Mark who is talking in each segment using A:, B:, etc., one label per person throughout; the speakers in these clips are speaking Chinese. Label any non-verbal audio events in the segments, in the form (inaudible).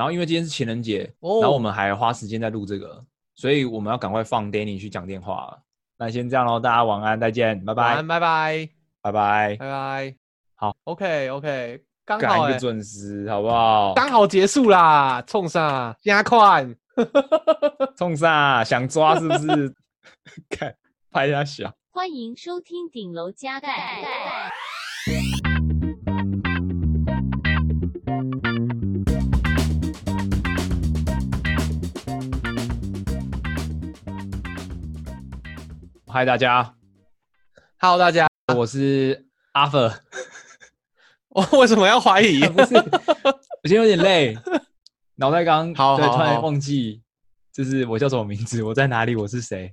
A: 然后因为今天是情人节，
B: 哦、
A: 然后我们还花时间在录这个，所以我们要赶快放 Danny 去讲电话了。那先这样喽，大家晚安，再见，拜拜，
B: 晚安，拜拜，
A: 拜拜，
B: 拜拜。
A: 好
B: ，OK OK，刚好、欸、
A: 一个准时，好不好？
B: 刚好结束啦，冲上加快，(laughs) (laughs)
A: 冲上想抓是不是？(laughs) 看拍一下小。
C: 欢迎收听顶楼加盖。
A: 嗨，大家
B: ，Hello，大家，(laughs)
A: 我是阿佛。(laughs)
B: 我为什么要怀疑？(laughs)
A: 不是，我今天有点累，脑袋刚
B: 好，
A: 对，突然忘记，就是我叫什么名字，我在哪里，我是谁？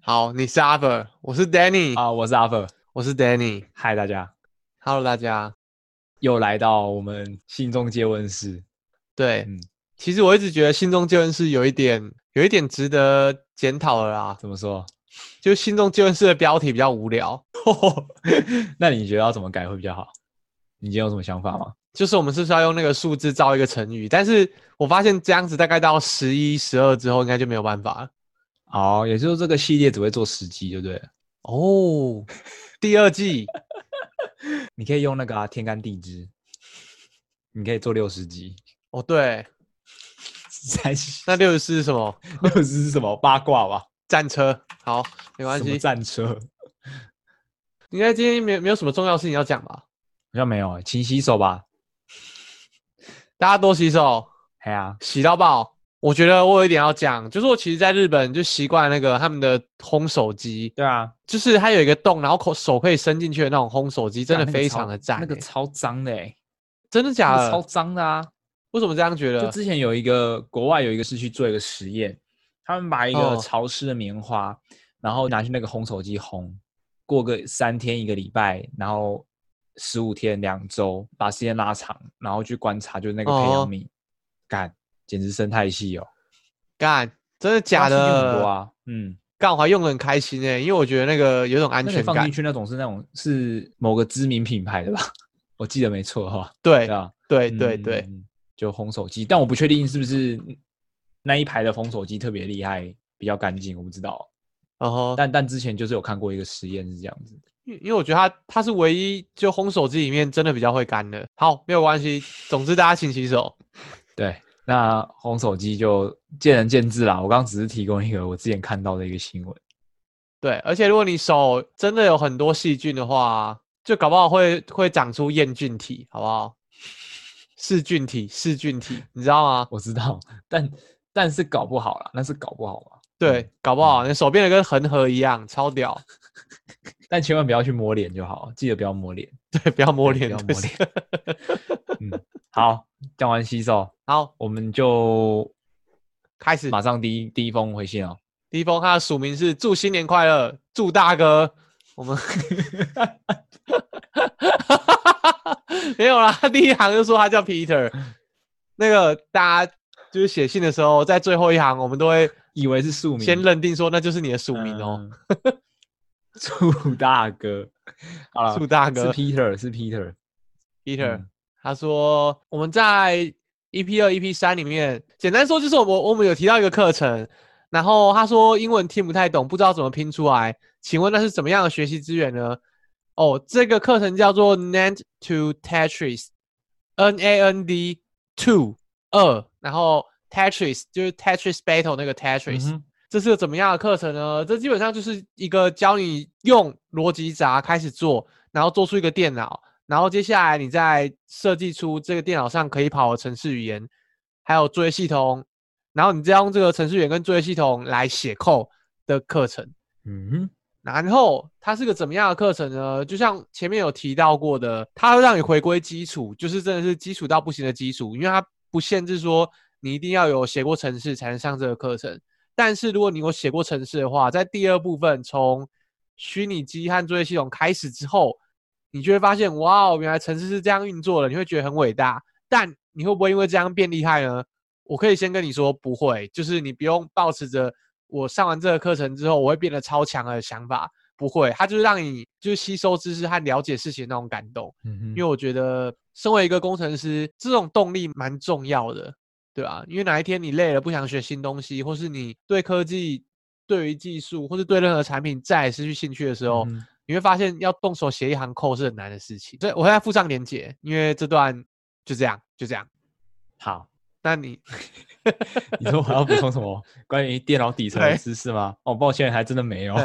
B: 好，你是阿佛，我是 Danny
A: 啊，我是阿佛，
B: 我是 Danny。
A: 嗨，大家
B: ，Hello，大家，
A: 又来到我们信中接吻室。
B: 对，嗯，其实我一直觉得信中接吻室有一点，有一点值得检讨的啦。
A: 怎么说？
B: 就心中借问室的标题比较无聊，(laughs)
A: 那你觉得要怎么改会比较好？你今天有什么想法吗？
B: 就是我们是不是要用那个数字造一个成语？但是我发现这样子大概到十一、十二之后，应该就没有办法了。
A: 哦，也就是这个系列只会做十集，对不对？
B: 哦，第二季 (laughs)
A: 你可以用那个、啊、天干地支，你可以做六十集。
B: 哦，对，(laughs)
A: 三十，
B: 那六十四是什么？
A: 六十四是什么？八卦吧。
B: 战车，好，没关系。
A: 战车，
B: 应该今天没没有什么重要事情要讲吧？
A: 好像没有，请洗手吧。
B: 大家多洗手。
A: 哎呀，
B: 洗到爆。我觉得我有一点要讲，就是我其实在日本就习惯那个他们的烘手机。
A: 对啊，
B: 就是它有一个洞，然后口手可以伸进去的那种烘手机，真的非常的赞、欸。
A: 那个超脏的、欸，
B: 真的假的？
A: 超脏的啊！
B: 为什么这样觉得？
A: 就之前有一个国外有一个是去做一个实验。他们把一个潮湿的棉花，哦、然后拿去那个烘手机烘，过个三天一个礼拜，然后十五天两周，把时间拉长，然后去观察，就是那个培养皿，干、哦，简直生态系哦，
B: 干，真的假的？
A: 很多啊，嗯，
B: 干，我还用的很开心诶，因为我觉得那个有种安全感。
A: 放进去那种是那种是某个知名品牌的吧？(laughs) 我记得没错哈。
B: 对，
A: 对啊，
B: 对对对，
A: 就烘手机，但我不确定是不是。那一排的烘手机特别厉害，比较干净，我不知道。
B: 哦、uh-huh.
A: 但但之前就是有看过一个实验是这样子，
B: 因因为我觉得它它是唯一就烘手机里面真的比较会干的。好，没有关系，总之大家请洗手。(laughs)
A: 对，那烘手机就见仁见智啦。我刚刚只是提供一个我之前看到的一个新闻。
B: 对，而且如果你手真的有很多细菌的话，就搞不好会会长出厌菌体，好不好？(laughs) 噬菌体，噬菌体，你知道吗？
A: 我知道，但。但是搞不好了，那是搞不好嘛？
B: 对，搞不好你手变得跟恒河一样，超屌。(laughs)
A: 但千万不要去摸脸就好，记得不要摸脸。
B: 对，不要摸脸，
A: 不要摸脸。嗯，好，讲完洗手，
B: 好，
A: 我们就
B: 开始，
A: 马上第一第一封回信哦。
B: 第一封他的署名是祝新年快乐，祝大哥。我们 (laughs) (laughs) 没有啦，他第一行就说他叫 Peter，那个大家。就是写信的时候，在最后一行，我们都会
A: 以为是署名，
B: 先认定说那就是你的署名哦。
A: 祝、嗯、(laughs) 大哥，好了，(laughs)
B: 祝大哥
A: 是 Peter，是 Peter，Peter、
B: 嗯。他说我们在 EP 二、EP 三里面，简单说就是我们我们有提到一个课程，然后他说英文听不太懂，不知道怎么拼出来，请问那是怎么样的学习资源呢？哦，这个课程叫做 Nand to Tetris，N A N D to 二。然后 Tetris 就是 Tetris Battle 那个 Tetris，、嗯、这是个怎么样的课程呢？这基本上就是一个教你用逻辑闸开始做，然后做出一个电脑，然后接下来你再设计出这个电脑上可以跑的程式语言，还有作业系统，然后你再用这个程式语言跟作业系统来写 code 的课程。嗯哼，然后它是个怎么样的课程呢？就像前面有提到过的，它会让你回归基础，就是真的是基础到不行的基础，因为它。不限制说你一定要有写过程式才能上这个课程，但是如果你有写过程式的话，在第二部分从虚拟机和作业系统开始之后，你就会发现，哇哦，原来程式是这样运作的，你会觉得很伟大。但你会不会因为这样变厉害呢？我可以先跟你说，不会，就是你不用抱持着我上完这个课程之后我会变得超强的想法，不会，它就是让你就是吸收知识和了解事情那种感动。
A: 嗯哼，
B: 因为我觉得身为一个工程师，这种动力蛮重要的，对吧？因为哪一天你累了，不想学新东西，或是你对科技、对于技术，或是对任何产品再也失去兴趣的时候，嗯、你会发现要动手写一行 code 是很难的事情。所以我会在附上连接，因为这段就这样，就这样。
A: 好。
B: 那你，(laughs)
A: 你说我要补充什么关于电脑底层的知识吗？哦，抱歉，还真的没有。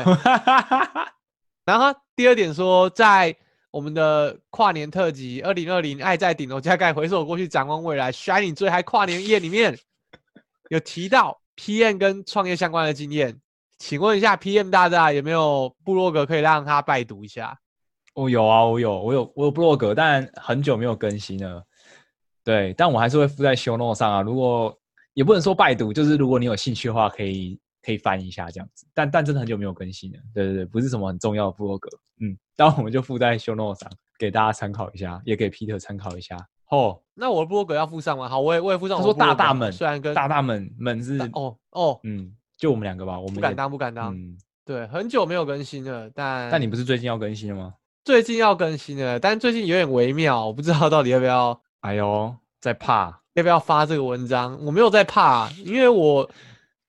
A: (laughs)
B: 然后第二点说，在我们的跨年特辑《二零二零爱在顶楼加盖回首过去展望未来 Shining 最嗨跨年夜》里面有提到 PM 跟创业相关的经验，请问一下 PM 大大有没有部落格可以让他拜读一下？
A: 哦，有啊，我有，我有，我有部落格，但很久没有更新了。对，但我还是会附在 show note 上啊。如果也不能说拜读，就是如果你有兴趣的话，可以可以翻一下这样子。但但真的很久没有更新了。对对对，不是什么很重要的部落格。嗯，但我们就附在 show note 上，给大家参考一下，也给 Peter 参考一下。哦，
B: 那我的部落格要附上吗？好，我也我也附上。
A: 他说大大们，
B: 虽然跟
A: 大大们们是
B: 哦哦，
A: 嗯，就我们两个吧。我们
B: 不敢当，不敢当。嗯，对，很久没有更新了，但
A: 但你不是最近要更新了吗？
B: 最近要更新了，但最近有点微妙，我不知道到底要不要。
A: 哎呦。在怕
B: 要不要发这个文章？我没有在怕，因为我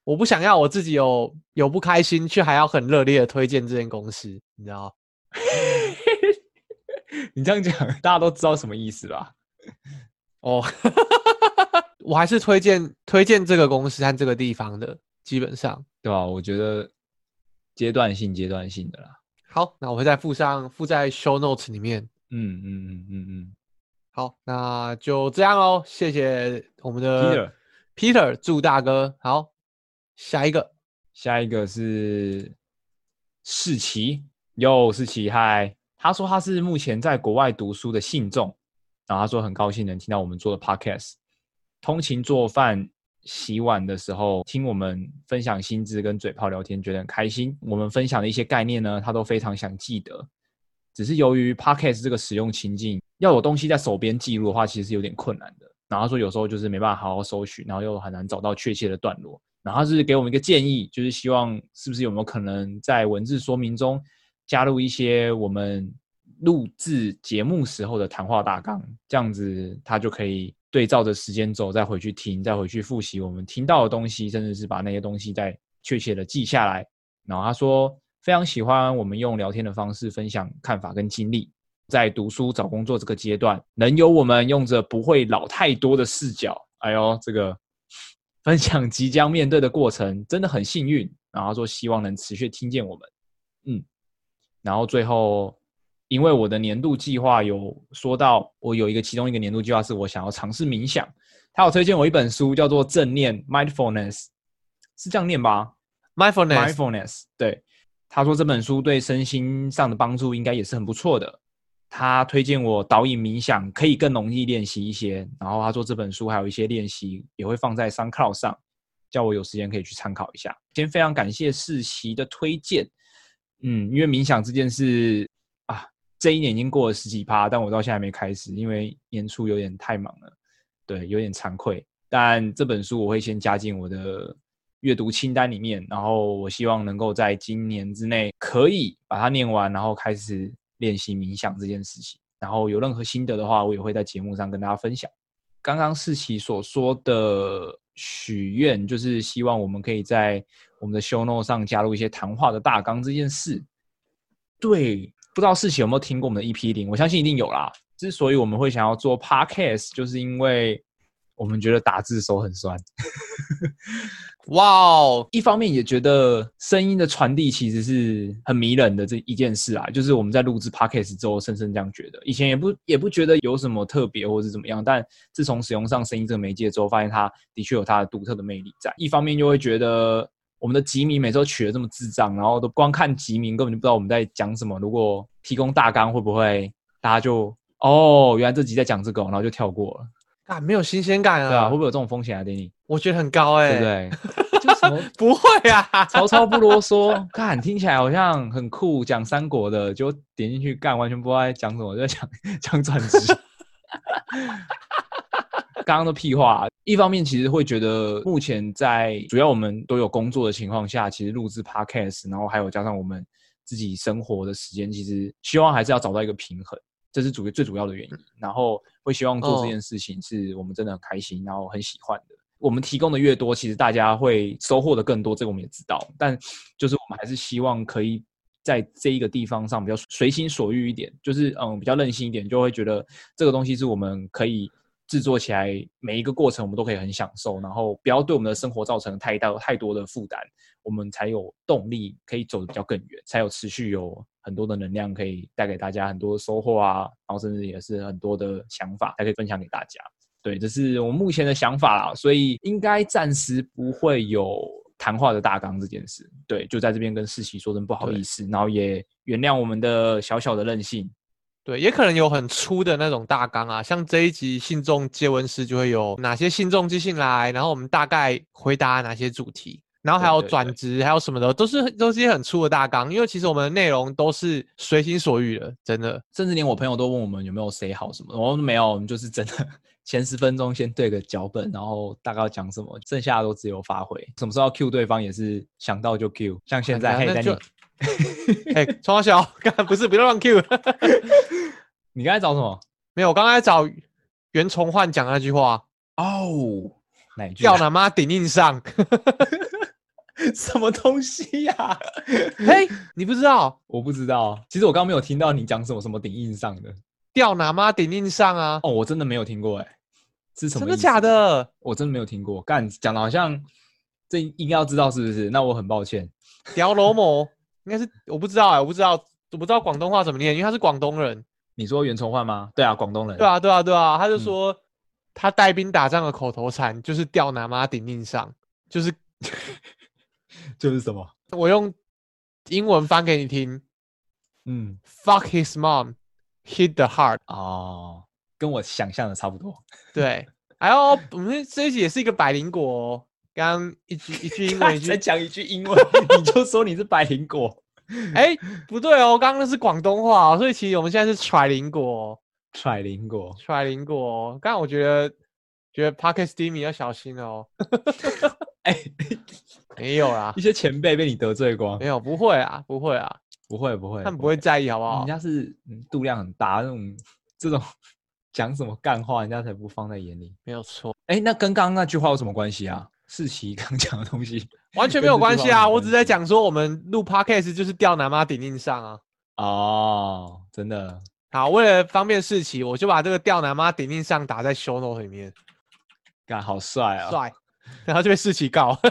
B: 我不想要我自己有有不开心，却还要很热烈的推荐这间公司，你知道？(laughs)
A: 你这样讲，大家都知道什么意思吧？
B: 哦，(laughs) 我还是推荐推荐这个公司和这个地方的，基本上
A: 对吧？我觉得阶段性阶段性的啦。
B: 好，那我会再附上附在 show notes 里面。
A: 嗯嗯嗯嗯嗯。嗯嗯嗯
B: 好，那就这样喽。谢谢我们的 Peter，Peter，祝大哥好。下一个，
A: 下一个是世奇，又，世奇嗨。他说他是目前在国外读书的信众，然后他说很高兴能听到我们做的 Podcast，通勤做饭、洗碗的时候听我们分享薪资跟嘴炮聊天，觉得很开心。我们分享的一些概念呢，他都非常想记得。只是由于 Podcast 这个使用情境，要有东西在手边记录的话，其实是有点困难的。然后说有时候就是没办法好好搜寻，然后又很难找到确切的段落。然后他是给我们一个建议，就是希望是不是有没有可能在文字说明中加入一些我们录制节目时候的谈话大纲，这样子他就可以对照着时间轴再回去听，再回去复习我们听到的东西，甚至是把那些东西再确切的记下来。然后他说。非常喜欢我们用聊天的方式分享看法跟经历，在读书找工作这个阶段，能有我们用着不会老太多的视角，哎呦，这个分享即将面对的过程，真的很幸运。然后说希望能持续听见我们，嗯，然后最后，因为我的年度计划有说到，我有一个其中一个年度计划是我想要尝试冥想，他有推荐我一本书，叫做《正念 Mindfulness》，是这样念吧
B: ？Mindfulness，Mindfulness，
A: 对。他说这本书对身心上的帮助应该也是很不错的。他推荐我导引冥想，可以更容易练习一些。然后他说这本书还有一些练习也会放在三 cloud 上，叫我有时间可以去参考一下。先非常感谢世奇的推荐。嗯，因为冥想这件事啊，这一年已经过了十几趴，但我到现在还没开始，因为年初有点太忙了，对，有点惭愧。但这本书我会先加进我的。阅读清单里面，然后我希望能够在今年之内可以把它念完，然后开始练习冥想这件事情。然后有任何心得的话，我也会在节目上跟大家分享。刚刚世奇所说的许愿，就是希望我们可以在我们的 show note 上加入一些谈话的大纲这件事。对，不知道世奇有没有听过我们的 EP 零？我相信一定有啦。之所以我们会想要做 podcast，就是因为我们觉得打字手很酸。
B: 哇哦！
A: 一方面也觉得声音的传递其实是很迷人的这一件事啊，就是我们在录制 podcast 之后，深深这样觉得。以前也不也不觉得有什么特别或是怎么样，但自从使用上声音这个媒介之后，发现它的确有它的独特的魅力在。一方面就会觉得我们的吉米每次都取得这么智障，然后都光看吉名根本就不知道我们在讲什么。如果提供大纲，会不会大家就哦，原来这集在讲这个，然后就跳过了。
B: 啊，没有新鲜感啊！
A: 对啊，会不会有这种风险啊，Danny？
B: 我觉得很高哎、欸，
A: 对不对？(laughs) 就什么
B: 不会啊？
A: 曹操不啰嗦，看听起来好像很酷，讲三国的，就点进去干，完全不知道在讲什么，就在讲讲转职。(laughs) 刚刚的屁话，一方面其实会觉得，目前在主要我们都有工作的情况下，其实录制 Podcast，然后还有加上我们自己生活的时间，其实希望还是要找到一个平衡，这是主要最主要的原因。然后会希望做这件事情是我们真的很开心，然后很喜欢的。我们提供的越多，其实大家会收获的更多，这个我们也知道。但就是我们还是希望可以在这一个地方上比较随心所欲一点，就是嗯比较任性一点，就会觉得这个东西是我们可以制作起来，每一个过程我们都可以很享受，然后不要对我们的生活造成太大太多的负担，我们才有动力可以走得比较更远，才有持续有很多的能量可以带给大家很多收获啊，然后甚至也是很多的想法，还可以分享给大家。对，这是我目前的想法啦，所以应该暂时不会有谈话的大纲这件事。对，就在这边跟世奇说声不好意思，然后也原谅我们的小小的任性。
B: 对，也可能有很粗的那种大纲啊，像这一集信众接吻师就会有哪些信众寄信来，然后我们大概回答哪些主题，然后还有转职，还有什么的，都是都是一些很粗的大纲。因为其实我们的内容都是随心所欲的，真的，
A: 甚至连我朋友都问我们有没有 say 好什么，我们没有，我们就是真的。前十分钟先对个脚本，然后大概要讲什么，剩下的都自由发挥。什么时候要 Q 对方也是想到就 Q，像现在，嘿，那就，
B: 嘿，从小，刚才不是，不要乱 Q。(laughs)
A: 你刚才找什么？(laughs)
B: 没有，我刚才找袁崇焕讲那句话。
A: 哦，哪句？
B: 吊他妈顶硬上。(laughs) (laughs)
A: 什么东西呀、啊？(laughs)
B: 嘿，你不知道？
A: 我不知道。其实我刚刚没有听到你讲什么什么顶硬上的。
B: 吊哪妈顶硬上啊？
A: 哦，我真的没有听过哎、欸。是什么？
B: 真的假的？
A: 我真的没有听过。干讲的好像这应该要知道是不是？那我很抱歉。
B: 屌罗某应该是我不知道哎、欸，我不知道，我不知道广东话怎么念，因为他是广东人。
A: 你说袁崇焕吗？对啊，广东人。
B: 对啊，对啊，对啊。他就说、嗯、他带兵打仗的口头禅就是吊拿妈顶硬上，就是
A: 就是什么？
B: 我用英文翻给你听。嗯，fuck his mom, hit the heart。
A: 哦。跟我想象的差不多。(laughs)
B: 对，还有我们这一集也是一个百灵果哦。刚刚一句一句英文，
A: 再讲一句英文，你就说你是百灵果。
B: 哎、欸，不对哦，刚刚那是广东话哦，所以其实我们现在是揣灵果。
A: 揣灵果，
B: 揣灵果。刚刚我觉得觉得 Podcast Steamy 要小心哦。(laughs) 哎、欸，没有啦，
A: 一些前辈被你得罪光。
B: 没有，不会啊，不会啊，
A: 不会不会，
B: 他们不会在意好不好？
A: 人家是度量很大那种这种。讲什么干话，人家才不放在眼里。
B: 没有错，
A: 哎、欸，那跟刚刚那句话有什么关系啊？世奇刚讲的东西 (laughs)
B: 完全没有关系啊！我只是在讲说，我们录 podcast 就是吊男妈顶硬上啊。
A: 哦，真的。
B: 好，为了方便世奇，我就把这个吊男妈顶硬上打在 show note 里面。
A: 干，好帅啊！
B: 帅，(laughs) 然后就被世奇告。(laughs)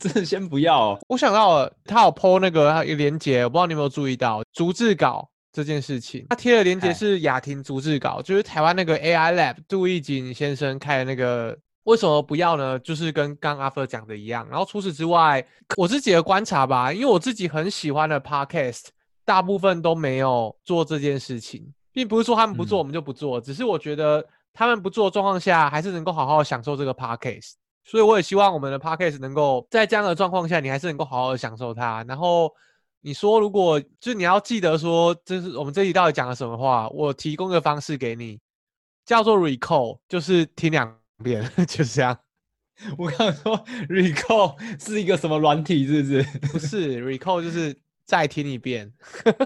A: 真的先不要、哦。
B: 我想到了，他有 po 那个连接，我不知道你有没有注意到，逐字稿。这件事情，他贴的链接是雅婷逐字稿，就是台湾那个 AI Lab 杜奕景先生开的那个。为什么不要呢？就是跟刚阿 Fer 讲的一样。然后除此之外，我自己的观察吧，因为我自己很喜欢的 Podcast，大部分都没有做这件事情，并不是说他们不做我们就不做，嗯、只是我觉得他们不做的状况下，还是能够好好享受这个 Podcast。所以我也希望我们的 Podcast 能够在这样的状况下，你还是能够好好的享受它。然后。你说，如果就你要记得说，这是我们这一集到底讲了什么话？我提供个方式给你，叫做 recall，就是听两遍，就是这样。
A: 我刚刚说 recall (laughs) 是一个什么软体，是不是？
B: 不是，recall 就是再听一遍。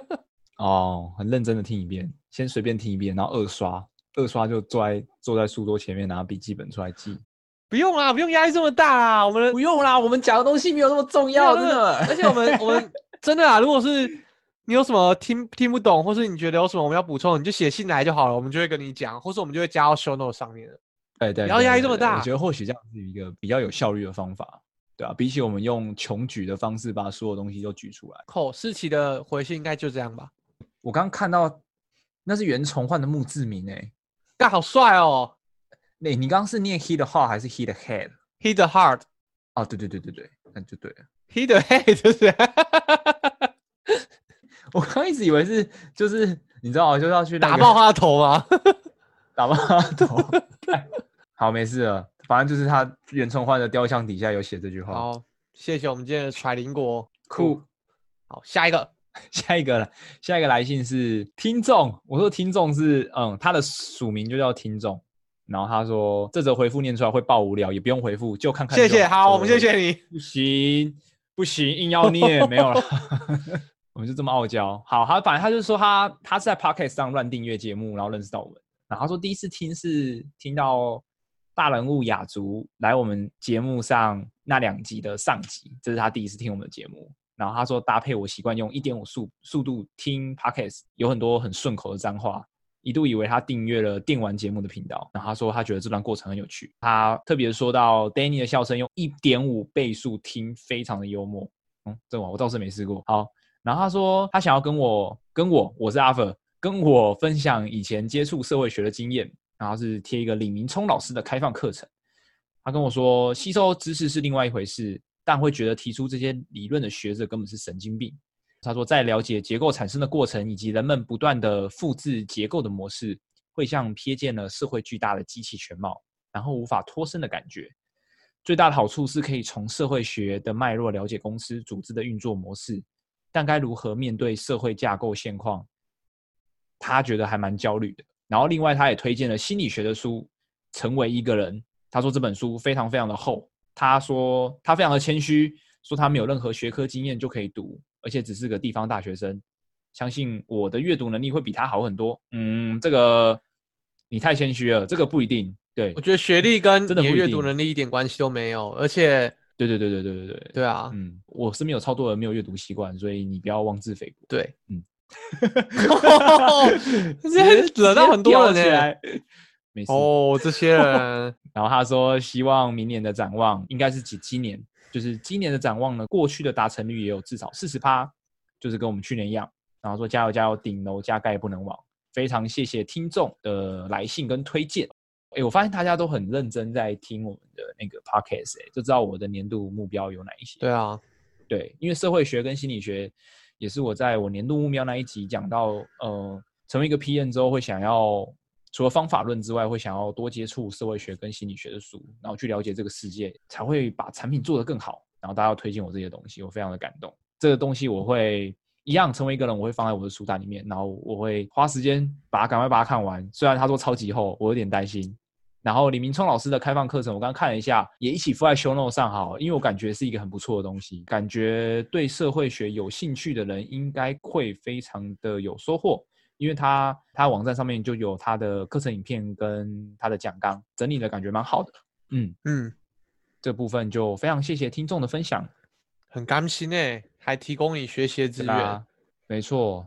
B: (laughs)
A: 哦，很认真的听一遍，先随便听一遍，然后二刷，二刷就坐在坐在书桌前面拿笔记本出来记。
B: 不用啦，不用压力这么大啦，我们
A: 不用啦，我们讲的东西没有那么重要，真的。(laughs)
B: 而且我们我们。(laughs) 真的啊！如果是你有什么听听不懂，或是你觉得有什么我们要补充，你就写信来就好了，我们就会跟你讲，或是我们就会加到 show note 上面。
A: 对对，
B: 不要压力这么大。
A: 我觉得或许这样是一个比较有效率的方法，对啊，比起我们用穷举的方式把所有东西都举出来。
B: 扣世奇的回信应该就这样吧？
A: 我刚刚看到那是袁崇焕的墓志铭诶，
B: 干好帅哦！
A: 那、欸、你刚刚是念 he the heart 还是 he the head？he
B: the heart。
A: 哦，对对对对对，那就对了。
B: he the head 就是。(laughs)
A: 我刚一直以为是，就是你知道，就是要去、那个、
B: 打爆他的头吗？(laughs)
A: 打爆他的头。(laughs) 好，没事了。反正就是他袁崇焕的雕像底下有写这句话。
B: 好，谢谢我们今天的揣灵果。
A: 酷。
B: 好，下一个，(laughs)
A: 下一个了。下一个来信是听众。我说听众是，嗯，他的署名就叫听众。然后他说，这则回复念出来会爆无聊，也不用回复，就看看就。
B: 谢谢，好，我们谢谢你。
A: 不行。不不行，硬要念没有了。(laughs) 我们就这么傲娇。好，他反正他就说他他是在 Podcast 上乱订阅节目，然后认识到我们。然后他说第一次听是听到大人物雅竹来我们节目上那两集的上集，这是他第一次听我们的节目。然后他说搭配我习惯用一点五速速度听 Podcast，有很多很顺口的脏话，一度以为他订阅了电玩节目的频道。然后他说他觉得这段过程很有趣。他特别说到 Danny 的笑声用一点五倍速听，非常的幽默。嗯，这我我倒是没试过。好。然后他说，他想要跟我跟我，我是阿粉，跟我分享以前接触社会学的经验。然后是贴一个李明聪老师的开放课程。他跟我说，吸收知识是另外一回事，但会觉得提出这些理论的学者根本是神经病。他说，在了解结构产生的过程以及人们不断的复制结构的模式，会像瞥见了社会巨大的机器全貌，然后无法脱身的感觉。最大的好处是可以从社会学的脉络了解公司组织的运作模式。但该如何面对社会架构现况，他觉得还蛮焦虑的。然后，另外他也推荐了心理学的书《成为一个人》。他说这本书非常非常的厚。他说他非常的谦虚，说他没有任何学科经验就可以读，而且只是个地方大学生。相信我的阅读能力会比他好很多。嗯，这个你太谦虚了，这个不一定。对，
B: 我觉得学历跟你的阅读能力一点关系都没有，而且。
A: 对对对对对对对
B: 对啊！
A: 嗯，我身边有超多人没有阅读习惯，所以你不要妄自菲薄。
B: 对，
A: 嗯，(laughs) (laughs)
B: 这些惹到很多人起来。
A: 没事
B: 哦，这些人。(laughs)
A: 然后他说，希望明年的展望应该是几今年，就是今年的展望呢，过去的达成率也有至少四十趴，就是跟我们去年一样。然后说加油加油，顶楼加盖不能忘。非常谢谢听众的来信跟推荐。哎，我发现大家都很认真在听我们的那个 podcast，哎，就知道我的年度目标有哪一些。
B: 对啊，
A: 对，因为社会学跟心理学也是我在我年度目标那一集讲到，呃，成为一个 P N 之后会想要除了方法论之外，会想要多接触社会学跟心理学的书，然后去了解这个世界，才会把产品做得更好。然后大家要推荐我这些东西，我非常的感动。这个东西我会。一样成为一个人，我会放在我的书单里面，然后我会花时间把它赶快把它看完。虽然他说超级厚，我有点担心。然后李明聪老师的开放课程，我刚刚看了一下，也一起附在 show note 上好，因为我感觉是一个很不错的东西，感觉对社会学有兴趣的人应该会非常的有收获，因为他他网站上面就有他的课程影片跟他的讲纲整理的感觉蛮好的。嗯嗯，这部分就非常谢谢听众的分享。
B: 很甘心诶，还提供你学习资源。啊，
A: 没错，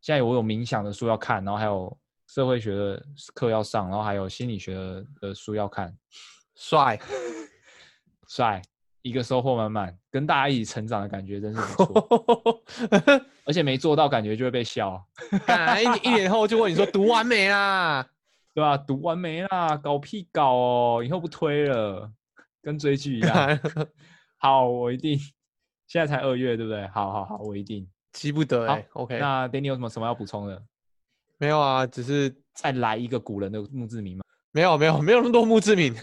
A: 现在我有冥想的书要看，然后还有社会学的课要上，然后还有心理学的书要看，
B: 帅 (laughs)
A: 帅，一个收获满满，跟大家一起成长的感觉真是不错。(laughs) 而且没做到，感觉就会被笑。
B: 一一年后就问你说读完没啦？(laughs)
A: 对吧？读完没啦？搞屁搞哦！以后不推了，跟追剧一样。(laughs) 好，我一定。现在才二月，对不对？好好好，我一定
B: 急不得、欸。OK，
A: 那 Danny 有什么什么要补充的？
B: 没有啊，只是
A: 再来一个古人的墓志铭吗？
B: 没有，没有，没有那么多墓志铭。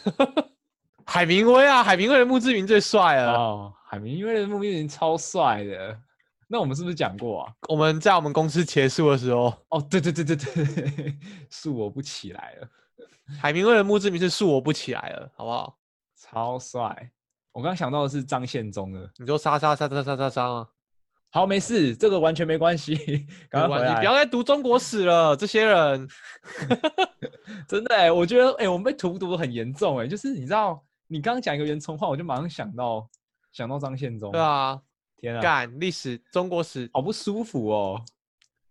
B: 海明威啊，海明威的墓志铭最帅了。
A: 哦，海明威的墓志铭超帅的。那我们是不是讲过啊？
B: 我们在我们公司结束的时候。
A: 哦，对对对对对，恕我不起来了。
B: 海明威的墓志铭是恕我不起来了，好不好？
A: 超帅。我刚刚想到的是张献忠的，
B: 你说杀杀杀杀杀杀杀啊！
A: 好，没事，这个完全没关系。赶快回来，
B: 你不要再读中国史了，这些人
A: 真的哎、欸，我觉得哎、欸，我们被荼毒的很严重哎、欸，就是你知道，你刚刚讲一个袁崇焕，我就马上想到想到张献忠。
B: 对啊，
A: 天啊，
B: 干历史中国史
A: 好不舒服哦，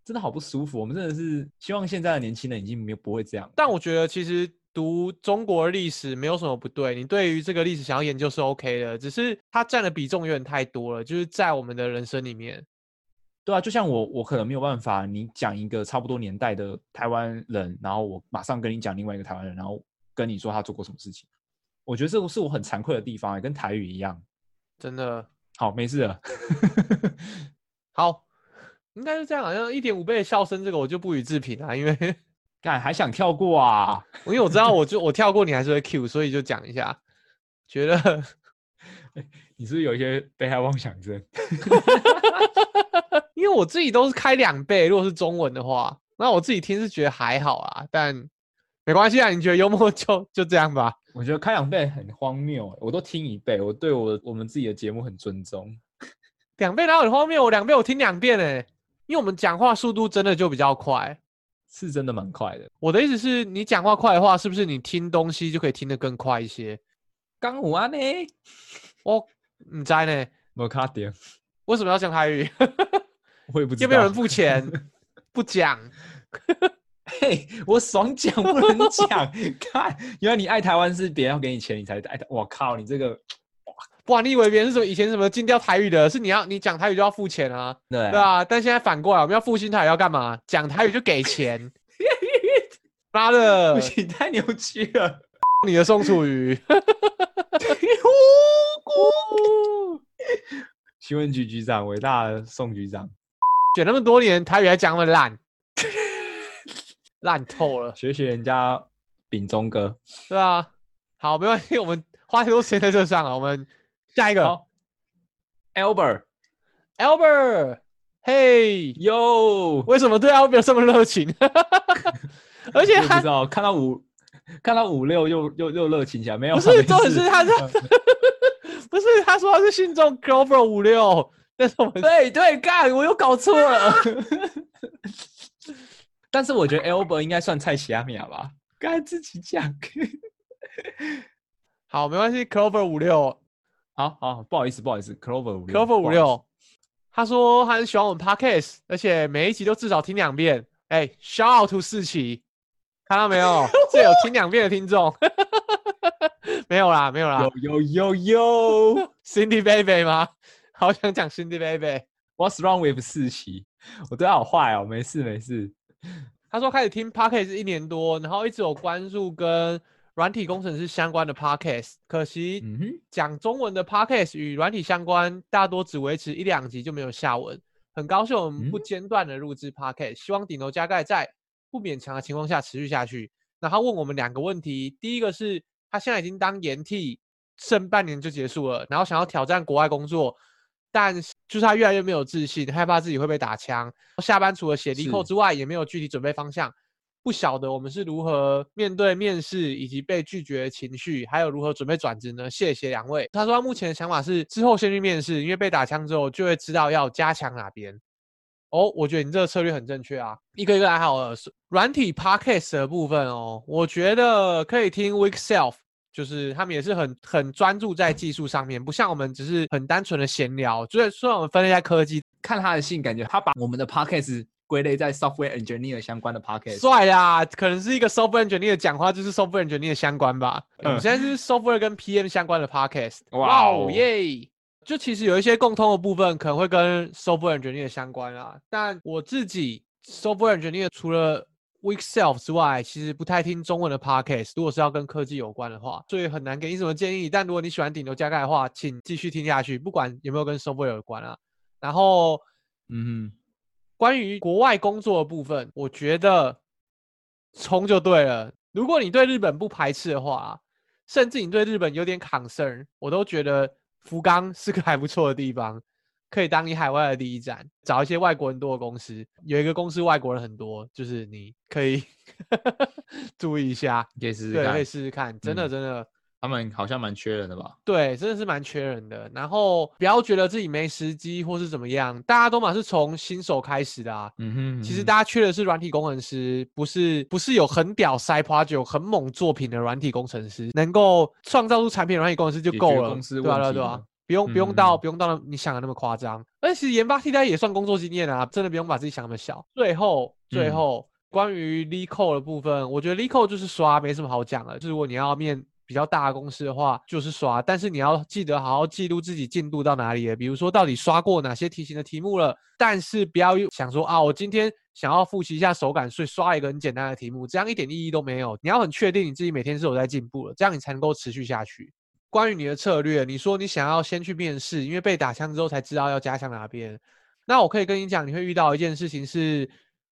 A: 真的好不舒服。我们真的是希望现在的年轻人已经没有不会这样，
B: 但我觉得其实。读中国历史没有什么不对，你对于这个历史想要研究是 OK 的，只是它占的比重有点太多了，就是在我们的人生里面。
A: 对啊，就像我，我可能没有办法，你讲一个差不多年代的台湾人，然后我马上跟你讲另外一个台湾人，然后跟你说他做过什么事情。我觉得这个是我很惭愧的地方，也跟台语一样。
B: 真的。好，
A: 没事了。(laughs)
B: 好，应该是这样，好像一点五倍的笑声，这个我就不予置评啊，因为。(laughs)
A: 干还想跳过啊？(laughs)
B: 因为我知道，我就我跳过，你还是会 Q，所以就讲一下。觉得
A: 你是不是有一些被害妄想症？
B: 因为我自己都是开两倍，如果是中文的话，那我自己听是觉得还好啊，但没关系啊。你觉得幽默就就这样吧。
A: 我觉得开两倍很荒谬，我都听一倍，我对我我们自己的节目很尊重。(laughs)
B: 两倍哪有很荒谬？我两倍我听两遍哎，因为我们讲话速度真的就比较快，
A: 是真的蛮快的。
B: 我的意思是你讲话快的话，是不是你听东西就可以听得更快一些？
A: 刚五啊呢？
B: 哦，你在呢？
A: 没卡点？
B: 为什么要讲台语？
A: 我也不知道。
B: 有没有人付钱？不讲。
A: 嘿，我爽讲不能讲。看，原来你爱台湾是别人要给你钱，你才爱台。我靠，你这个
B: 哇！你以为别人是什么以前什么禁掉台语的？是你要你讲台语就要付钱啊？
A: 对
B: 对啊。但现在反过来，我们要复兴台语要干嘛？讲台语就给钱。(laughs) 妈的，
A: 不行，太扭曲了。
B: 你的宋楚瑜。(laughs)
A: 新闻局局长，伟大的宋局长，
B: 选那么多年，台语还讲那么烂。(laughs) 烂透了，
A: 学学人家秉忠哥，
B: 对啊，好，没关系，我们 (laughs) 花太多时间在这上了，我们下一个，Albert，Albert，嘿。
A: 哟，
B: 为什么对 Albert 这么热情？(laughs) 而且他
A: 不知道看到五看到五六又又又热情起来，没有，
B: 不是，重点是他是，(laughs) 不是他说他是信众 Clover 五六，但是我们
A: 对对干，我又搞错了。但是我觉得 Albert 应该算蔡奇亚米亚吧，刚才自己讲。(laughs)
B: 好，没关系，Clover 五六，
A: 好好，不好意思，不好意思，Clover 五六
B: ，Clover 五六，他说他很喜欢我们 Podcast，而且每一集都至少听两遍。哎、欸、，Shout out to 四期，看到没有？这有听两遍的听众，(laughs) 没有啦，没有啦，
A: 有有有有
B: ，Cindy Baby 吗？好想讲 Cindy Baby，What's
A: wrong with 四期？(laughs) 我对他好坏哦，没事没事。(laughs)
B: 他说开始听 Podcast 一年多，然后一直有关注跟软体工程师相关的 Podcast，可惜讲中文的 Podcast 与软体相关，大多只维持一两集就没有下文。很高兴我们不间断的录制 Podcast，希望顶楼加盖在不勉强的情况下持续下去。那他问我们两个问题，第一个是他现在已经当研替，剩半年就结束了，然后想要挑战国外工作。但就是他越来越没有自信，害怕自己会被打枪。下班除了写 LeetCode 之外，也没有具体准备方向。不晓得我们是如何面对面试以及被拒绝的情绪，还有如何准备转职呢？谢谢两位。他说他目前的想法是之后先去面试，因为被打枪之后就会知道要加强哪边。哦，我觉得你这个策略很正确啊。一个一个来好了，软体 Podcast 的部分哦，我觉得可以听 Weak Self。就是他们也是很很专注在技术上面，不像我们只是很单纯的闲聊。所以虽然我们分类在科技，
A: 看他的信，感觉他把我们的 podcast 归类在 software engineer 相关的 podcast。
B: 帅啦，可能是一个 software engineer 讲话就是 software engineer 相关吧。我们现在是 software 跟 PM 相关的 podcast。哇哦耶！就其实有一些共通的部分，可能会跟 software engineer 相关啊。但我自己 software engineer 除了 Weak Self 之外，其实不太听中文的 podcast。如果是要跟科技有关的话，所以很难给你什么建议。但如果你喜欢顶流加盖的话，请继续听下去，不管有没有跟 software 有关啊。然后，嗯哼，关于国外工作的部分，我觉得冲就对了。如果你对日本不排斥的话，甚至你对日本有点 concern，我都觉得福冈是个还不错的地方。可以当你海外的第一站，找一些外国人多的公司。有一个公司外国人很多，就是你可以 (laughs) 注意一下，
A: 可以试试看，
B: 可以试试看。真的，真的，
A: 他们好像蛮缺人的吧？
B: 对，真的是蛮缺人的。然后不要觉得自己没时机或是怎么样，大家都嘛是从新手开始的啊。嗯哼，其实大家缺的是软体工程师，不是不是有很屌 side project 很猛作品的软体工程师，能够创造出产品的软体工程师就够了。公司对啊，对啊，对啊。不用不用到、嗯、不用到你想的那么夸张，而且其实研发替代也算工作经验啊，真的不用把自己想那么小。最后最后、嗯、关于 LeetCode 的部分，我觉得 LeetCode 就是刷，没什么好讲的。就是如果你要面比较大的公司的话，就是刷，但是你要记得好好记录自己进度到哪里了，比如说到底刷过哪些题型的题目了。但是不要想说啊，我今天想要复习一下手感，所以刷一个很简单的题目，这样一点意义都没有。你要很确定你自己每天是有在进步了，这样你才能够持续下去。关于你的策略，你说你想要先去面试，因为被打枪之后才知道要加强哪边。那我可以跟你讲，你会遇到一件事情是，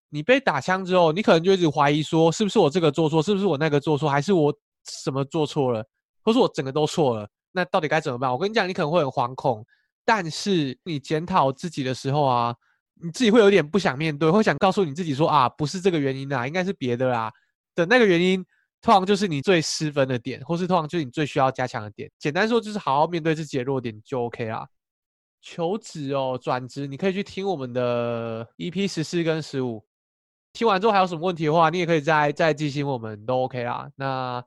B: 你被打枪之后，你可能就一直怀疑说，是不是我这个做错，是不是我那个做错，还是我什么做错了，或是我整个都错了？那到底该怎么办？我跟你讲，你可能会很惶恐，但是你检讨自己的时候啊，你自己会有点不想面对，会想告诉你自己说啊，不是这个原因啊，应该是别的啦的那个原因。通常就是你最失分的点，或是通常就是你最需要加强的点。简单说，就是好好面对自己的弱点就 OK 啦。求职哦，转职你可以去听我们的 EP 十四跟十五。听完之后还有什么问题的话，你也可以再再寄信我们都 OK 啦。那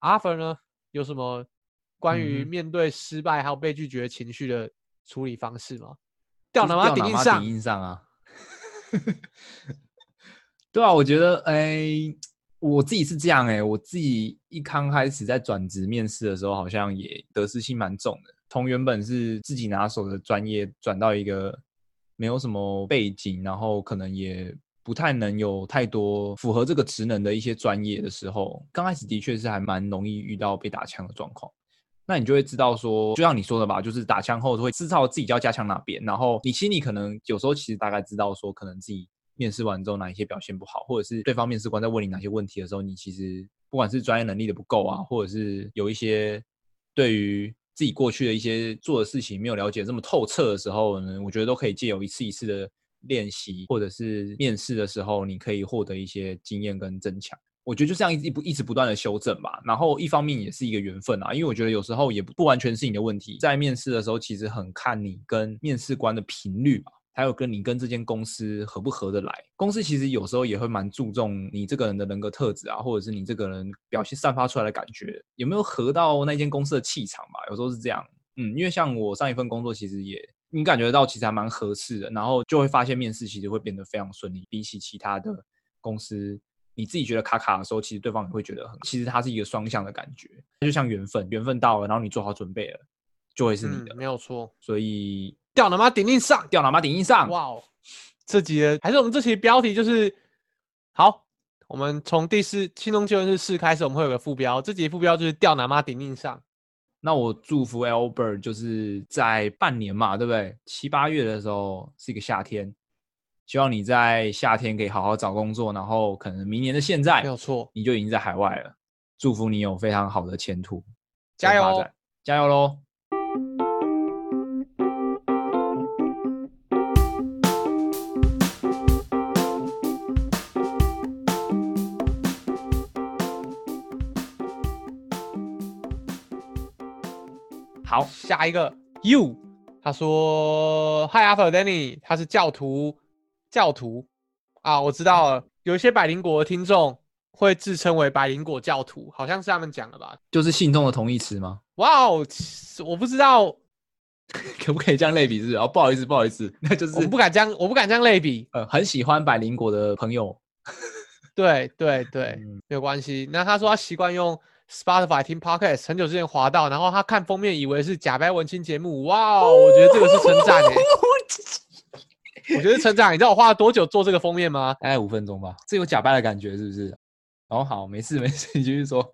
B: Arthur 呢，有什么关于面对失败还有被拒绝情绪的处理方式吗？掉脑妈顶硬上，
A: 顶硬上啊！(laughs) 对啊，我觉得哎、欸，我自己是这样哎、我自己一刚开始在转职面试的时候，好像也得失心蛮重的。从原本是自己拿手的专业，转到一个没有什么背景，然后可能也不太能有太多符合这个职能的一些专业的时候，刚开始的确是还蛮容易遇到被打枪的状况。那你就会知道说，就像你说的吧，就是打枪后会知道自己要加强哪边，然后你心里可能有时候其实大概知道说，可能自己面试完之后哪一些表现不好，或者是对方面试官在问你哪些问题的时候，你其实不管是专业能力的不够啊，或者是有一些对于自己过去的一些做的事情没有了解这么透彻的时候呢，我觉得都可以借由一次一次的练习，或者是面试的时候，你可以获得一些经验跟增强。我觉得就这样一不一直不断的修正吧，然后一方面也是一个缘分啊，因为我觉得有时候也不不完全是你的问题，在面试的时候其实很看你跟面试官的频率吧，还有跟你跟这间公司合不合得来。公司其实有时候也会蛮注重你这个人的人格特质啊，或者是你这个人表现散发出来的感觉有没有合到那间公司的气场吧，有时候是这样。嗯，因为像我上一份工作其实也你感觉到其实还蛮合适的，然后就会发现面试其实会变得非常顺利，比起其他的公司。你自己觉得卡卡的时候，其实对方也会觉得很，其实它是一个双向的感觉，就像缘分，缘分到了，然后你做好准备了，就会是你的，
B: 嗯、没有错。
A: 所以
B: 吊脑妈顶硬上，
A: 吊脑妈顶硬上。
B: 哇哦，这集的还是我们这期标题就是好，我们从第四轻松就业日四开始，我们会有个副标，这集副标就是吊脑妈顶硬上。
A: 那我祝福 Albert 就是在半年嘛，对不对？七八月的时候是一个夏天。希望你在夏天可以好好找工作，然后可能明年的现在
B: 没有错，你
A: 就已经在海外了。祝福你有非常好的前途，
B: 加油，
A: 加油喽！
B: 好，下一个 You，他说：“Hi Danny，他是教徒。”教徒啊，我知道了。有一些百灵果的听众会自称为百灵果教徒，好像是他们讲的吧？
A: 就是信众的同义词吗？
B: 哇哦，我不知道，(laughs)
A: 可不可以这样类比？是？哦，不好意思，不好意思，(laughs) 那就是
B: 我不敢这样，我不敢这样类比。
A: 呃，很喜欢百灵果的朋友，
B: 对对对，嗯、没有关系。那他说他习惯用 Spotify 听 Podcast，很久之前滑到，然后他看封面以为是假白文青节目。哇哦，我觉得这个是称赞诶。(laughs) 我觉得成长，你知道我花了多久做这个封面吗？
A: 大概五分钟吧。这有假掰的感觉是不是？哦，好，没事没事，你继续说。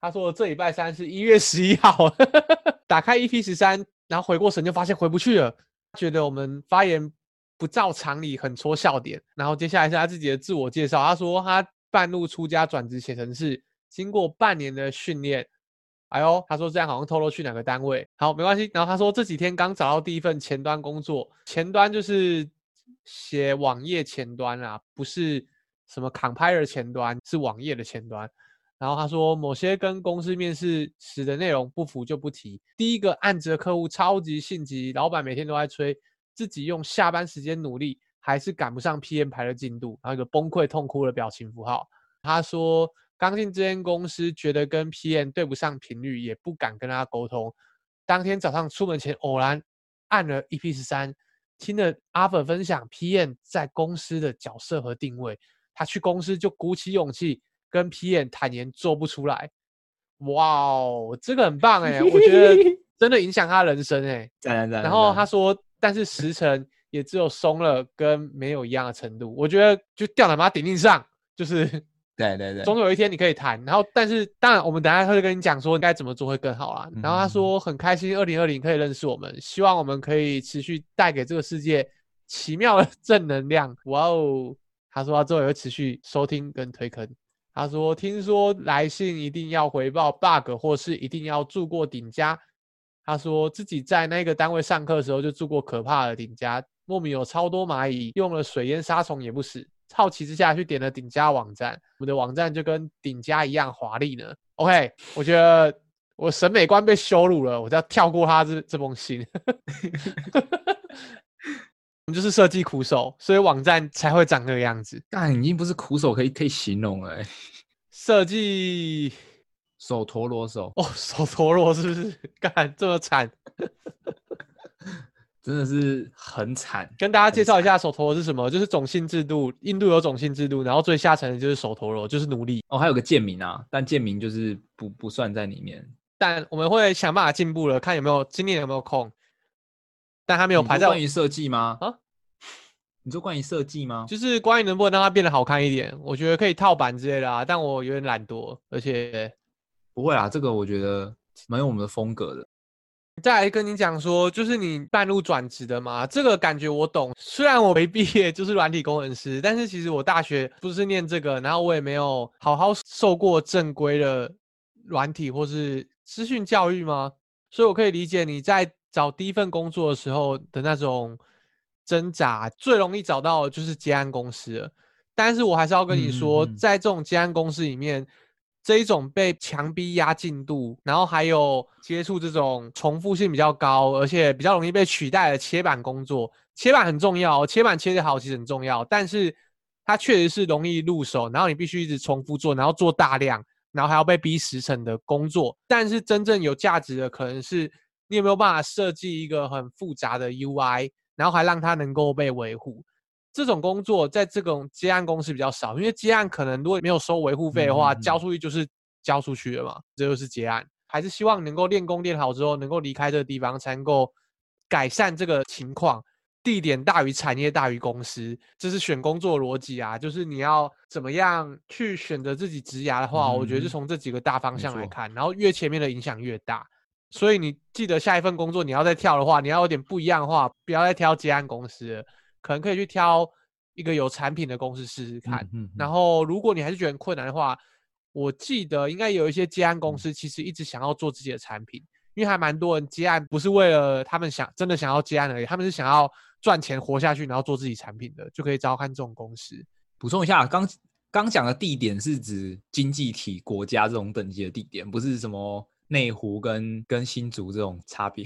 B: 他说这礼拜三是一月十一号，(laughs) 打开 EP 十三，然后回过神就发现回不去了，觉得我们发言不照常理，很戳笑点。然后接下来是他自己的自我介绍，他说他半路出家转职写程式，经过半年的训练。哎呦，他说这样好像透露去哪个单位。好，没关系。然后他说这几天刚找到第一份前端工作，前端就是。写网页前端啊，不是什么 compiler 前端，是网页的前端。然后他说，某些跟公司面试时的内容不符就不提。第一个案子的客户超级性急，老板每天都在催，自己用下班时间努力，还是赶不上 PM 排的进度，然后一个崩溃痛哭的表情符号。他说，刚进这间公司，觉得跟 PM 对不上频率，也不敢跟他沟通。当天早上出门前，偶然按了 EP 十三。听了 Arthur 分享 PM 在公司的角色和定位，他去公司就鼓起勇气跟 PM 坦言做不出来。哇哦，这个很棒哎，我觉得 (laughs) 真的影响他人生哎。然后他说，但是时程也只有松了跟没有一样的程度。我觉得就吊脑妈顶硬上，就是。
A: 对对对，
B: 总有一天你可以谈。然后，但是当然，我们等下会跟你讲说该怎么做会更好啦。然后他说很开心，二零二零可以认识我们，希望我们可以持续带给这个世界奇妙的 (laughs) 正能量。哇哦，他说他之后也会持续收听跟推坑。他说听说来信一定要回报 bug，或是一定要住过顶家。他说自己在那个单位上课的时候就住过可怕的顶家，莫名有超多蚂蚁，用了水淹杀虫也不死。好奇之下去点了顶加网站，我们的网站就跟顶加一样华丽呢。OK，我觉得，我审美观被羞辱了，我就要跳过他这这封信。我们就是设计苦手，所以网站才会长这个样子。
A: 但已经不是苦手可以可以形容了，欸。
B: 设计 (laughs)
A: 手陀螺手
B: 哦，手陀螺是不是？(laughs) 干这么惨，
A: 真的是很惨。
B: 跟大家介绍一下手陀螺是什么，就是种姓制度，印度有种姓制度，然后最下层的就是手陀螺，就是奴隶。
A: 哦，还有个贱民啊，但贱民就是不不算在里面。
B: 但我们会想办法进步了，看有没有今年有没有空。但他没有排在
A: 关于设计吗？啊？你说关于设计吗？
B: 就是关于能不能让它变得好看一点，我觉得可以套版之类的啊。但我有点懒惰，而且
A: 不会啊，这个我觉得蛮有我们的风格的。
B: 再来跟你讲说，就是你半路转职的嘛，这个感觉我懂。虽然我没毕业，(laughs) 就是软体工程师，但是其实我大学不是念这个，然后我也没有好好受过正规的软体或是资讯教育吗？所以我可以理解你在找第一份工作的时候的那种。挣扎最容易找到的就是接案公司了，但是我还是要跟你说，嗯、在这种接案公司里面，这一种被强逼压进度，然后还有接触这种重复性比较高，而且比较容易被取代的切板工作，切板很重要，切板切得好其实很重要，但是它确实是容易入手，然后你必须一直重复做，然后做大量，然后还要被逼时程的工作，但是真正有价值的可能是你有没有办法设计一个很复杂的 UI。然后还让它能够被维护，这种工作在这种接案公司比较少，因为接案可能如果没有收维护费的话，嗯嗯嗯交出去就是交出去了嘛，这就是接案。还是希望能够练功练好之后，能够离开这个地方，才能够改善这个情况。地点大于产业大于公司，这是选工作逻辑啊。就是你要怎么样去选择自己职涯的话，我觉得是从这几个大方向来看，然后越前面的影响越大。所以你记得下一份工作你要再跳的话，你要有点不一样的话，不要再挑接案公司了，可能可以去挑一个有产品的公司试试看。然后如果你还是觉得很困难的话，我记得应该有一些接案公司其实一直想要做自己的产品，因为还蛮多人接案不是为了他们想真的想要接案而已，他们是想要赚钱活下去，然后做自己产品的，就可以找看这种公司。
A: 补充一下，刚刚讲的地点是指经济体国家这种等级的地点，不是什么。内湖跟跟新竹这种差别，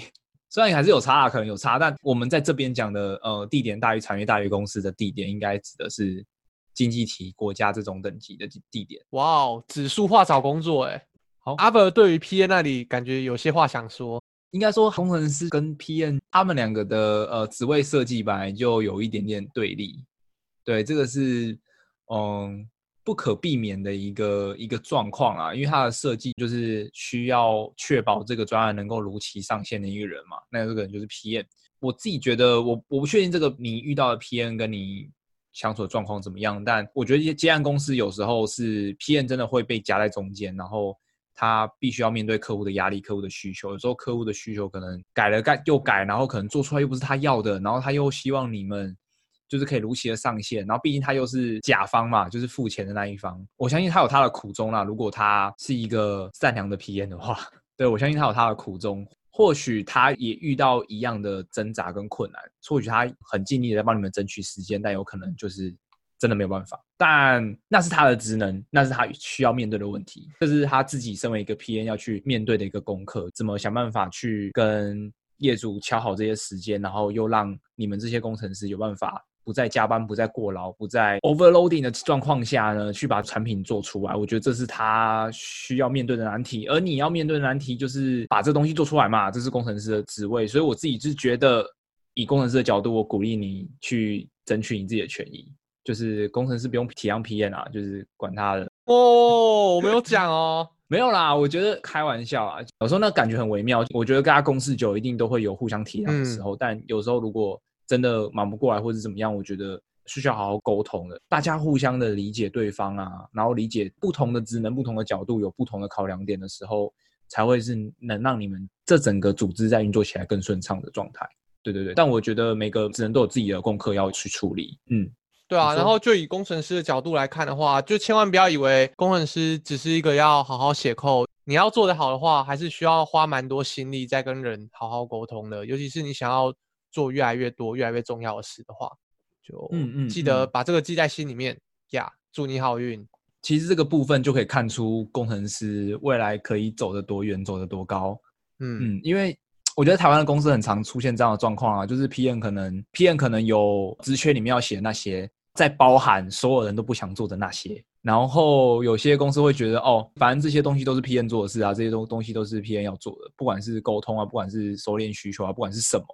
A: 虽然还是有差啊，可能有差，但我们在这边讲的，呃，地点大于产业大于公司的地点，应该指的是经济体国家这种等级的地点。
B: 哇哦，指数化找工作，哎，好，阿伯对于 P N 那里感觉有些话想说，
A: 应该说工程师跟 P N 他们两个的呃职位设计本来就有一点点对立，对，这个是嗯。不可避免的一个一个状况啊，因为它的设计就是需要确保这个专案能够如期上线的一个人嘛。那这个人就是 PM。我自己觉得我，我不确定这个你遇到的 PM 跟你相处的状况怎么样，但我觉得一些接案公司有时候是 PM 真的会被夹在中间，然后他必须要面对客户的压力、客户的需求。有时候客户的需求可能改了改又改，然后可能做出来又不是他要的，然后他又希望你们。就是可以如期的上线，然后毕竟他又是甲方嘛，就是付钱的那一方。我相信他有他的苦衷啦。如果他是一个善良的 PM 的话，(laughs) 对，我相信他有他的苦衷。或许他也遇到一样的挣扎跟困难，或许他很尽力的在帮你们争取时间，但有可能就是真的没有办法。但那是他的职能，那是他需要面对的问题，这是他自己身为一个 PM 要去面对的一个功课。怎么想办法去跟业主敲好这些时间，然后又让你们这些工程师有办法。不再加班，不再过劳，不再 overloading 的状况下呢，去把产品做出来。我觉得这是他需要面对的难题，而你要面对的难题就是把这东西做出来嘛。这是工程师的职位，所以我自己是觉得，以工程师的角度，我鼓励你去争取你自己的权益。就是工程师不用体谅 PM 啊，就是管他的。
B: 哦，我没有讲哦，(laughs)
A: 没有啦。我觉得开玩笑啊，有时候那感觉很微妙。我觉得跟他共事久，一定都会有互相体谅的时候，嗯、但有时候如果。真的忙不过来，或者怎么样？我觉得是需要好好沟通的，大家互相的理解对方啊，然后理解不同的职能、不同的角度，有不同的考量点的时候，才会是能让你们这整个组织在运作起来更顺畅的状态。对对对，但我觉得每个职能都有自己的功课要去处理。嗯，
B: 对啊。然后就以工程师的角度来看的话，就千万不要以为工程师只是一个要好好写 code，你要做得好的话，还是需要花蛮多心力在跟人好好沟通的，尤其是你想要。做越来越多、越来越重要的事的话，就嗯嗯，记得把这个记在心里面呀。祝你好运。
A: 其实这个部分就可以看出工程师未来可以走得多远，走得多高。嗯嗯，因为我觉得台湾的公司很常出现这样的状况啊，就是 PM 可能 PM 可能有职缺里面要写的那些，在包含所有人都不想做的那些。然后有些公司会觉得，哦，反正这些东西都是 PM 做的事啊，这些东东西都是 PM 要做的，不管是沟通啊，不管是收敛需求啊，不管是什么。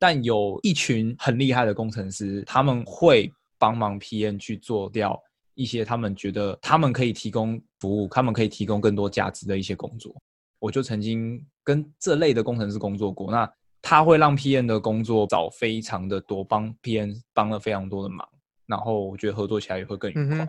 A: 但有一群很厉害的工程师，他们会帮忙 PM 去做掉一些他们觉得他们可以提供服务，他们可以提供更多价值的一些工作。我就曾经跟这类的工程师工作过，那他会让 PM 的工作找非常的多，帮 PM 帮了非常多的忙，然后我觉得合作起来也会更愉快。嗯、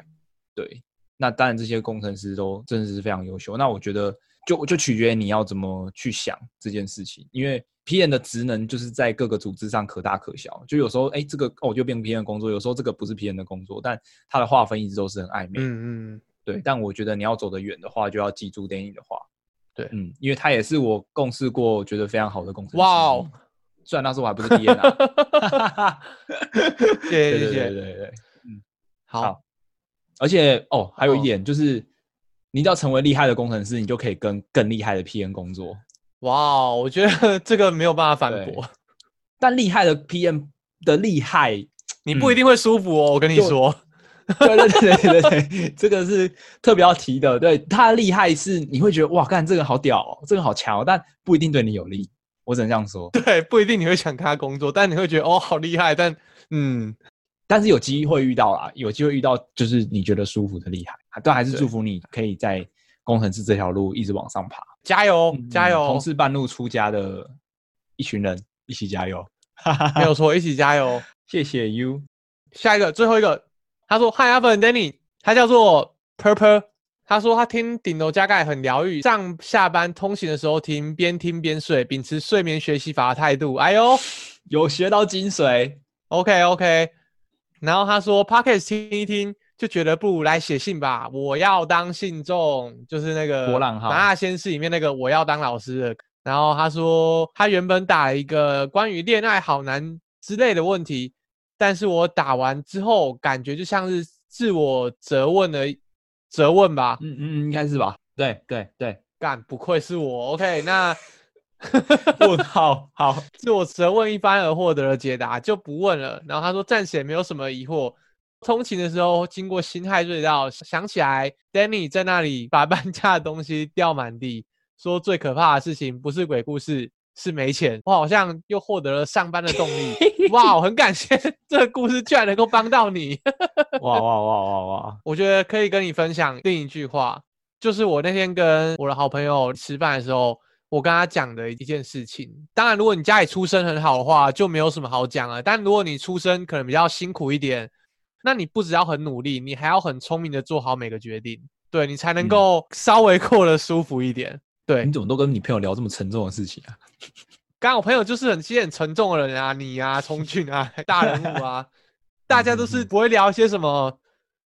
A: 对，那当然这些工程师都真的是非常优秀。那我觉得就就取决于你要怎么去想这件事情，因为 P N 的职能就是在各个组织上可大可小，就有时候哎这个哦就变 P N 的工作，有时候这个不是 P N 的工作，但它的划分一直都是很暧昧。嗯嗯，对。但我觉得你要走得远的话，就要记住 Danny 的话。对，嗯，因为他也是我共事过觉得非常好的工程师。哇哦！虽然那时候我还不是 P N 啊。谢谢 (laughs) 谢谢，对对对对，嗯，好。好而且哦，还有一点就是，你只要成为厉害的工程师，你就可以跟更厉害的 PM 工作。
B: 哇哦，我觉得 (laughs) 这个没有办法反驳。
A: 但厉害的 PM 的厉害，
B: 你不一定会舒服哦。嗯、我跟你说。(laughs)
A: 对对对对对，这个是特别要提的。对，他的厉害是你会觉得哇，干这个好屌哦，这个好强哦，但不一定对你有利。我只能这样说。
B: 对，不一定你会想跟他工作，但你会觉得哦，好厉害。但嗯，
A: 但是有机会遇到啦，有机会遇到就是你觉得舒服的厉害，都还是祝福你可以在工程师这条路一直往上爬。
B: 加油，加油！
A: 同是半路出家的一群人，一起加油。
B: 没有错，一起加油。(laughs)
A: 谢谢 you。
B: 下一个，最后一个。他说：“Hi, Alvin and Danny，他叫做 Purple。他说他听顶楼加盖很疗愈，上下班通勤的时候听，边听边睡，秉持睡眠学习法的态度。哎呦，
A: 有学到精髓。
B: OK OK。然后他说 Podcast 听一听，就觉得不如来写信吧。我要当信众，就是那个《麻辣鲜师》里面那个我要当老师的。然后他说他原本打了一个关于恋爱好难之类的问题。”但是我打完之后，感觉就像是自我责问的责问吧。
A: 嗯嗯，应该是吧。对对对，
B: 干，不愧是我。OK，那 (laughs)
A: 问号好，好，
B: 自我责问一番而获得了解答，就不问了。然后他说暂时也没有什么疑惑。通勤的时候经过辛亥隧道，想起来 Danny 在那里把搬家的东西掉满地，说最可怕的事情不是鬼故事。是没钱，我好像又获得了上班的动力。(laughs) 哇，我很感谢 (laughs) 这个故事居然能够帮到你。
A: 哇哇哇哇哇！
B: 我觉得可以跟你分享另一句话，就是我那天跟我的好朋友吃饭的时候，我跟他讲的一件事情。当然，如果你家里出身很好的话，就没有什么好讲了。但如果你出身可能比较辛苦一点，那你不只要很努力，你还要很聪明的做好每个决定，对你才能够稍微过得舒服一点。嗯对，
A: 你怎么都跟你朋友聊这么沉重的事情啊？(laughs)
B: 刚我朋友就是很些很沉重的人啊，你啊，聪俊啊，大人物啊，(laughs) 大家都是不会聊一些什么。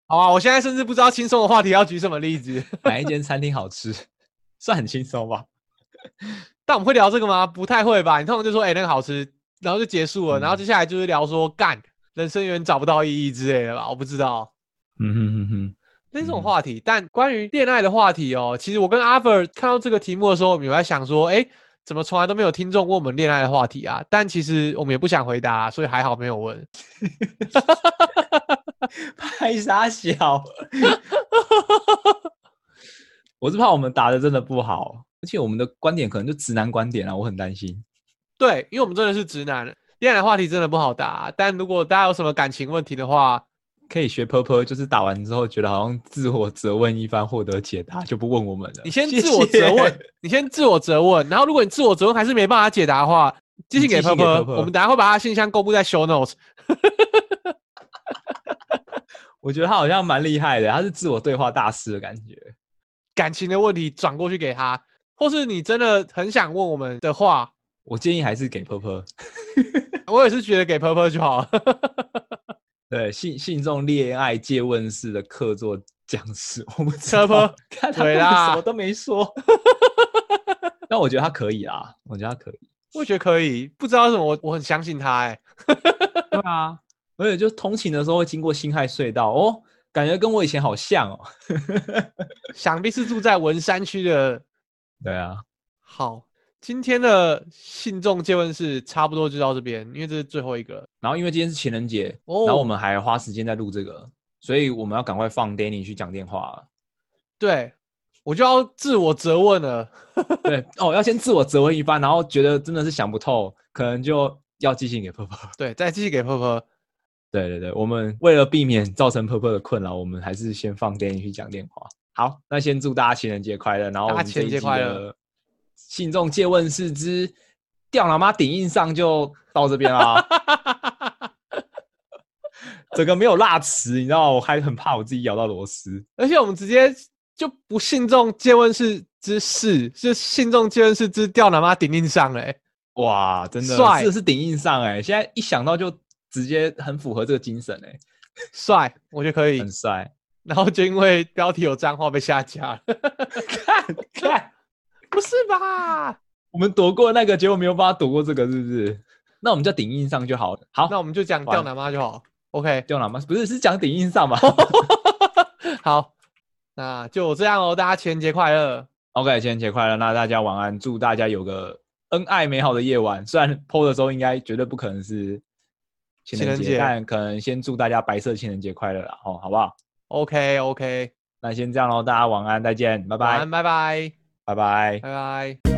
B: 好啊，我现在甚至不知道轻松的话题要举什么例子。(laughs)
A: 哪一间餐厅好吃？算很轻松吧？
B: 但我们会聊这个吗？不太会吧？你通常就说哎、欸、那个好吃，然后就结束了，嗯、然后接下来就是聊说干人生有点找不到意义之类的吧？我不知道。嗯哼哼哼。那这种话题，嗯、但关于恋爱的话题哦，其实我跟阿 Ver 看到这个题目的时候，我们有在想说，哎，怎么从来都没有听众问我们恋爱的话题啊？但其实我们也不想回答，所以还好没有问。(laughs)
A: 拍傻小？(laughs) 我是怕我们答的真的不好，而且我们的观点可能就直男观点啊，我很担心。
B: 对，因为我们真的是直男，恋爱的话题真的不好答。但如果大家有什么感情问题的话，
A: 可以学 Purple，就是打完之后觉得好像自我责问一番，获得解答就不问我们了。
B: 你先自我责问，谢谢你先自我责问，然后如果你自我责问还是没办法解答的话，寄信给 Purple，我们等下会把他信箱公布在 Show Notes。(laughs)
A: 我觉得他好像蛮厉害的，他是自我对话大师的感觉。
B: 感情的问题转过去给他，或是你真的很想问我们的话，
A: 我建议还是给 Purple。(laughs)
B: 我也是觉得给 Purple 就好。(laughs)
A: 对，信信众恋爱借问式的客座讲师，我们知道，看他什么都没说，(laughs) 但我觉得他可以啊，我觉得他可以，
B: 我觉得可以，不知道为什么我我很相信他哎、欸，
A: 对啊，而且就通勤的时候会经过辛亥隧道哦，感觉跟我以前好像哦。
B: 想必是住在文山区的。
A: 对啊。
B: 好，今天的信众借问室差不多就到这边，因为这是最后一个。
A: 然后因为今天是情人节，
B: 哦，
A: 然后我们还花时间在录这个，所以我们要赶快放 Danny 去讲电话了。
B: 对，我就要自我责问了。(laughs)
A: 对，哦，要先自我责问一番，然后觉得真的是想不透，可能就要寄信给婆婆。
B: 对，再寄信给婆婆。(laughs)
A: 对对对，我们为了避免造成婆婆的困扰，我们还是先放 Danny 去讲电话。好，那先祝大家情人节快乐，然后我们这一集的信众借问是之掉喇妈顶硬上就到这边啦。(laughs) 整个没有辣词，你知道，我还很怕我自己咬到螺丝。
B: 而且我们直接就不信众借问是之四，是信众借问是之掉喇妈顶硬上嘞、欸。
A: 哇，真的，
B: 帅，
A: 是是顶硬上哎、欸！现在一想到就直接很符合这个精神哎、欸，
B: 帅，我觉得可以，
A: 很帅。
B: 然后就因为标题有脏话被下架了，
A: 看 (laughs) 看，
B: 不是吧？
A: 我们躲过那个，结果没有办法躲过这个，是不是？那我们叫顶硬上就好了。好，
B: 那我们就讲掉奶妈就好。OK，
A: 掉奶妈不是是讲顶硬上嘛？(laughs)
B: 好，那就这样哦。大家情人节快乐。
A: OK，情人节快乐。那大家晚安，祝大家有个恩爱美好的夜晚。虽然 PO 的时候应该绝对不可能是情人节，但可能先祝大家白色情人节快乐啦。哦，好不好
B: ？OK OK，
A: 那先这样喽，大家晚安，再见，拜拜，
B: 晚安，拜拜，
A: 拜拜，
B: 拜拜。